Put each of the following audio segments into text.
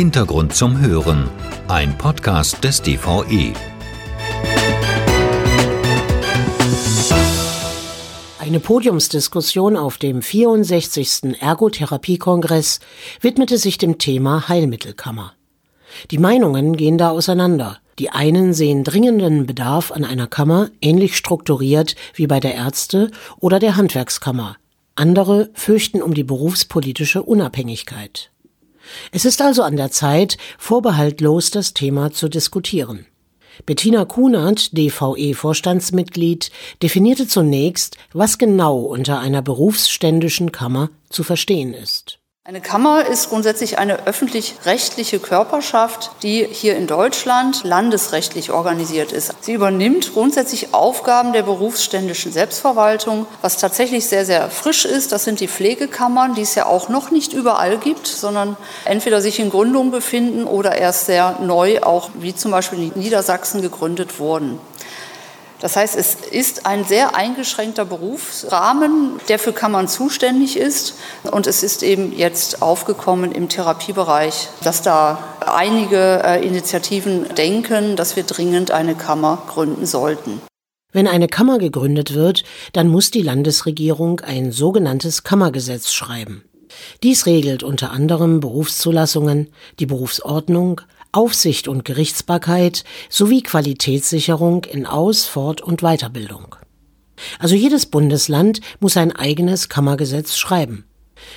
Hintergrund zum Hören, ein Podcast des DVE. Eine Podiumsdiskussion auf dem 64. Ergotherapiekongress widmete sich dem Thema Heilmittelkammer. Die Meinungen gehen da auseinander. Die einen sehen dringenden Bedarf an einer Kammer, ähnlich strukturiert wie bei der Ärzte oder der Handwerkskammer. Andere fürchten um die berufspolitische Unabhängigkeit. Es ist also an der Zeit, vorbehaltlos das Thema zu diskutieren. Bettina Kunert, DVE-Vorstandsmitglied, definierte zunächst, was genau unter einer berufsständischen Kammer zu verstehen ist. Eine Kammer ist grundsätzlich eine öffentlich-rechtliche Körperschaft, die hier in Deutschland landesrechtlich organisiert ist. Sie übernimmt grundsätzlich Aufgaben der berufsständischen Selbstverwaltung. Was tatsächlich sehr, sehr frisch ist, das sind die Pflegekammern, die es ja auch noch nicht überall gibt, sondern entweder sich in Gründung befinden oder erst sehr neu, auch wie zum Beispiel in Niedersachsen gegründet wurden. Das heißt, es ist ein sehr eingeschränkter Berufsrahmen, der für Kammern zuständig ist. Und es ist eben jetzt aufgekommen im Therapiebereich, dass da einige äh, Initiativen denken, dass wir dringend eine Kammer gründen sollten. Wenn eine Kammer gegründet wird, dann muss die Landesregierung ein sogenanntes Kammergesetz schreiben. Dies regelt unter anderem Berufszulassungen, die Berufsordnung, Aufsicht und Gerichtsbarkeit sowie Qualitätssicherung in Aus-, Fort- und Weiterbildung. Also jedes Bundesland muss ein eigenes Kammergesetz schreiben.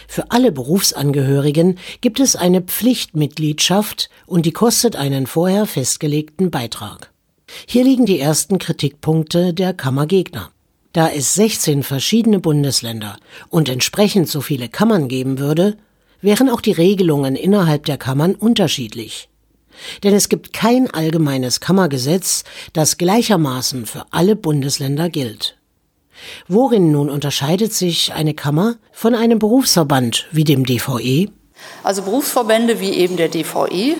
Für alle Berufsangehörigen gibt es eine Pflichtmitgliedschaft und die kostet einen vorher festgelegten Beitrag. Hier liegen die ersten Kritikpunkte der Kammergegner. Da es 16 verschiedene Bundesländer und entsprechend so viele Kammern geben würde, wären auch die Regelungen innerhalb der Kammern unterschiedlich. Denn es gibt kein allgemeines Kammergesetz, das gleichermaßen für alle Bundesländer gilt. Worin nun unterscheidet sich eine Kammer von einem Berufsverband wie dem DVE? Also Berufsverbände wie eben der DVE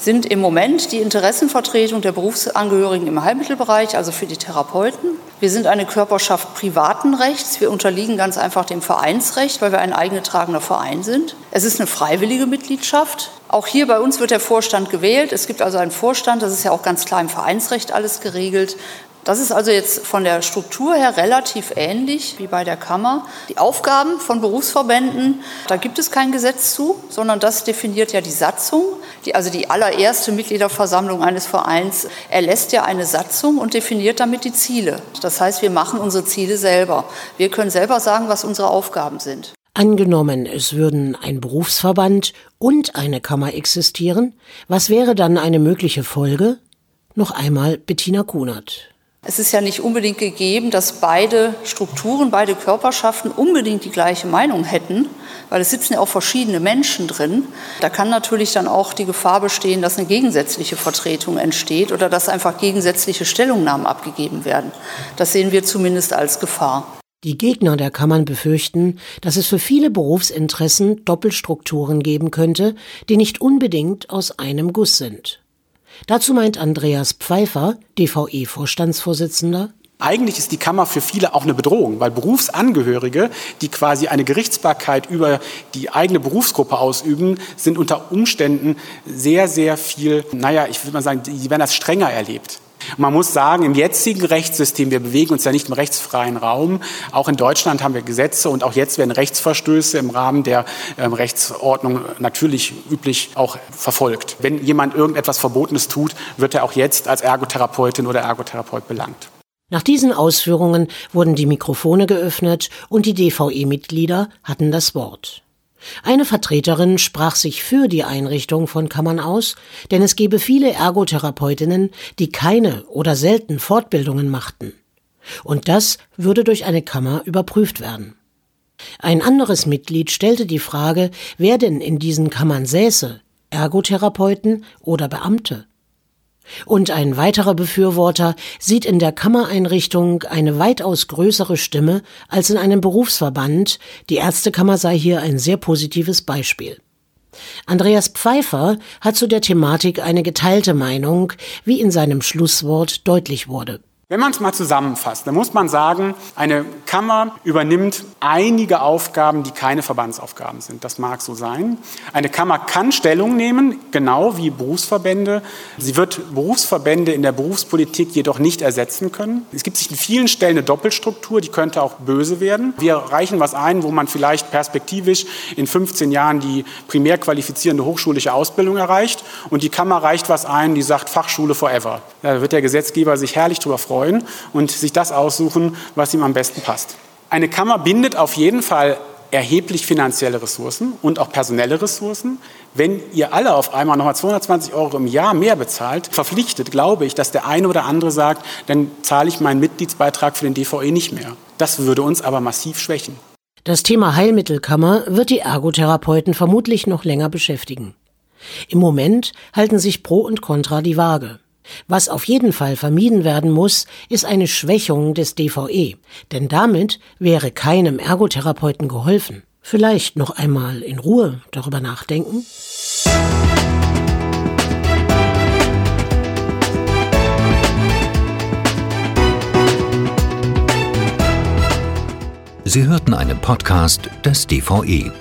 sind im Moment die Interessenvertretung der Berufsangehörigen im Heilmittelbereich, also für die Therapeuten. Wir sind eine Körperschaft privaten Rechts. Wir unterliegen ganz einfach dem Vereinsrecht, weil wir ein eingetragener Verein sind. Es ist eine freiwillige Mitgliedschaft. Auch hier bei uns wird der Vorstand gewählt. Es gibt also einen Vorstand, das ist ja auch ganz klar im Vereinsrecht alles geregelt. Das ist also jetzt von der Struktur her relativ ähnlich wie bei der Kammer. Die Aufgaben von Berufsverbänden, da gibt es kein Gesetz zu, sondern das definiert ja die Satzung. Die, also die allererste Mitgliederversammlung eines Vereins erlässt ja eine Satzung und definiert damit die Ziele. Das heißt, wir machen unsere Ziele selber. Wir können selber sagen, was unsere Aufgaben sind. Angenommen, es würden ein Berufsverband und eine Kammer existieren, was wäre dann eine mögliche Folge? Noch einmal Bettina Kunert. Es ist ja nicht unbedingt gegeben, dass beide Strukturen, beide Körperschaften unbedingt die gleiche Meinung hätten, weil es sitzen ja auch verschiedene Menschen drin. Da kann natürlich dann auch die Gefahr bestehen, dass eine gegensätzliche Vertretung entsteht oder dass einfach gegensätzliche Stellungnahmen abgegeben werden. Das sehen wir zumindest als Gefahr. Die Gegner der Kammern befürchten, dass es für viele Berufsinteressen Doppelstrukturen geben könnte, die nicht unbedingt aus einem Guss sind. Dazu meint Andreas Pfeiffer, DVE-Vorstandsvorsitzender, eigentlich ist die Kammer für viele auch eine Bedrohung, weil Berufsangehörige, die quasi eine Gerichtsbarkeit über die eigene Berufsgruppe ausüben, sind unter Umständen sehr, sehr viel, naja, ich würde mal sagen, die werden das strenger erlebt. Man muss sagen, im jetzigen Rechtssystem, wir bewegen uns ja nicht im rechtsfreien Raum. Auch in Deutschland haben wir Gesetze und auch jetzt werden Rechtsverstöße im Rahmen der ähm, Rechtsordnung natürlich üblich auch verfolgt. Wenn jemand irgendetwas Verbotenes tut, wird er auch jetzt als Ergotherapeutin oder Ergotherapeut belangt. Nach diesen Ausführungen wurden die Mikrofone geöffnet und die DVE-Mitglieder hatten das Wort. Eine Vertreterin sprach sich für die Einrichtung von Kammern aus, denn es gebe viele Ergotherapeutinnen, die keine oder selten Fortbildungen machten. Und das würde durch eine Kammer überprüft werden. Ein anderes Mitglied stellte die Frage, wer denn in diesen Kammern säße, Ergotherapeuten oder Beamte. Und ein weiterer Befürworter sieht in der Kammereinrichtung eine weitaus größere Stimme als in einem Berufsverband. Die Ärztekammer sei hier ein sehr positives Beispiel. Andreas Pfeiffer hat zu der Thematik eine geteilte Meinung, wie in seinem Schlusswort deutlich wurde. Wenn man es mal zusammenfasst, dann muss man sagen, eine Kammer übernimmt einige Aufgaben, die keine Verbandsaufgaben sind. Das mag so sein. Eine Kammer kann Stellung nehmen, genau wie Berufsverbände. Sie wird Berufsverbände in der Berufspolitik jedoch nicht ersetzen können. Es gibt sich in vielen Stellen eine Doppelstruktur, die könnte auch böse werden. Wir reichen was ein, wo man vielleicht perspektivisch in 15 Jahren die primär qualifizierende hochschulische Ausbildung erreicht und die Kammer reicht was ein, die sagt Fachschule forever. Da wird der Gesetzgeber sich herrlich drüber freuen freuen und sich das aussuchen, was ihm am besten passt. Eine Kammer bindet auf jeden Fall erheblich finanzielle Ressourcen und auch personelle Ressourcen. Wenn ihr alle auf einmal nochmal 220 Euro im Jahr mehr bezahlt, verpflichtet, glaube ich, dass der eine oder andere sagt, dann zahle ich meinen Mitgliedsbeitrag für den DVE nicht mehr. Das würde uns aber massiv schwächen. Das Thema Heilmittelkammer wird die Ergotherapeuten vermutlich noch länger beschäftigen. Im Moment halten sich Pro und Contra die Waage. Was auf jeden Fall vermieden werden muss, ist eine Schwächung des DVE, denn damit wäre keinem Ergotherapeuten geholfen. Vielleicht noch einmal in Ruhe darüber nachdenken? Sie hörten einen Podcast des DVE.